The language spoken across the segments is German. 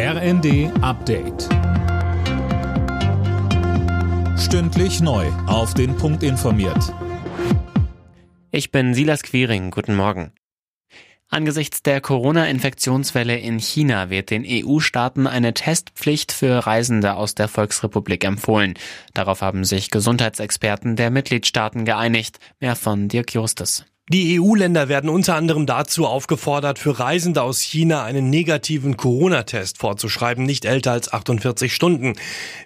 RND Update. Stündlich neu. Auf den Punkt informiert. Ich bin Silas Quiring. Guten Morgen. Angesichts der Corona-Infektionswelle in China wird den EU-Staaten eine Testpflicht für Reisende aus der Volksrepublik empfohlen. Darauf haben sich Gesundheitsexperten der Mitgliedstaaten geeinigt. Mehr von Dirk Justus. Die EU-Länder werden unter anderem dazu aufgefordert, für Reisende aus China einen negativen Corona-Test vorzuschreiben, nicht älter als 48 Stunden.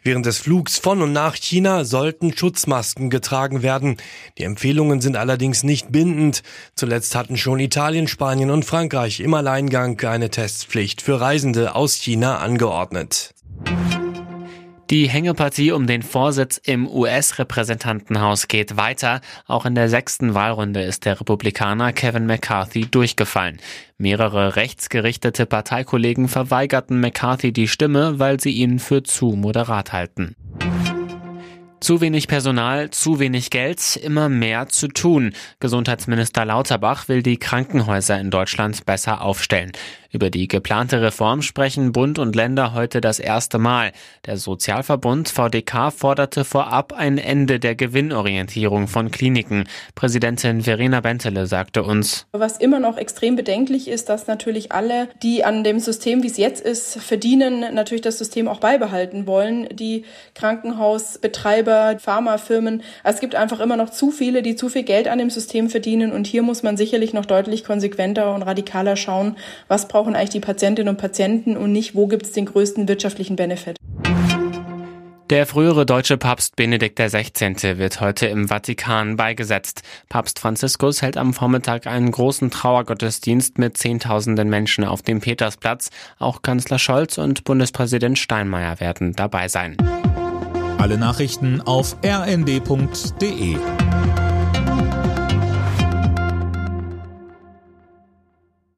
Während des Flugs von und nach China sollten Schutzmasken getragen werden. Die Empfehlungen sind allerdings nicht bindend. Zuletzt hatten schon Italien, Spanien und Frankreich im Alleingang eine Testpflicht für Reisende aus China angeordnet. Die Hängepartie um den Vorsitz im US-Repräsentantenhaus geht weiter. Auch in der sechsten Wahlrunde ist der Republikaner Kevin McCarthy durchgefallen. Mehrere rechtsgerichtete Parteikollegen verweigerten McCarthy die Stimme, weil sie ihn für zu moderat halten. Zu wenig Personal, zu wenig Geld, immer mehr zu tun. Gesundheitsminister Lauterbach will die Krankenhäuser in Deutschland besser aufstellen. Über die geplante Reform sprechen Bund und Länder heute das erste Mal. Der Sozialverbund VDK forderte vorab ein Ende der Gewinnorientierung von Kliniken. Präsidentin Verena Bentele sagte uns, Was immer noch extrem bedenklich ist, dass natürlich alle, die an dem System, wie es jetzt ist, verdienen, natürlich das System auch beibehalten wollen. Die Krankenhausbetreiber, Pharmafirmen. Es gibt einfach immer noch zu viele, die zu viel Geld an dem System verdienen. Und hier muss man sicherlich noch deutlich konsequenter und radikaler schauen, was braucht brauchen eigentlich die Patientinnen und Patienten und nicht, wo gibt es den größten wirtschaftlichen Benefit. Der frühere deutsche Papst Benedikt XVI. wird heute im Vatikan beigesetzt. Papst Franziskus hält am Vormittag einen großen Trauergottesdienst mit Zehntausenden Menschen auf dem Petersplatz. Auch Kanzler Scholz und Bundespräsident Steinmeier werden dabei sein. Alle Nachrichten auf rnd.de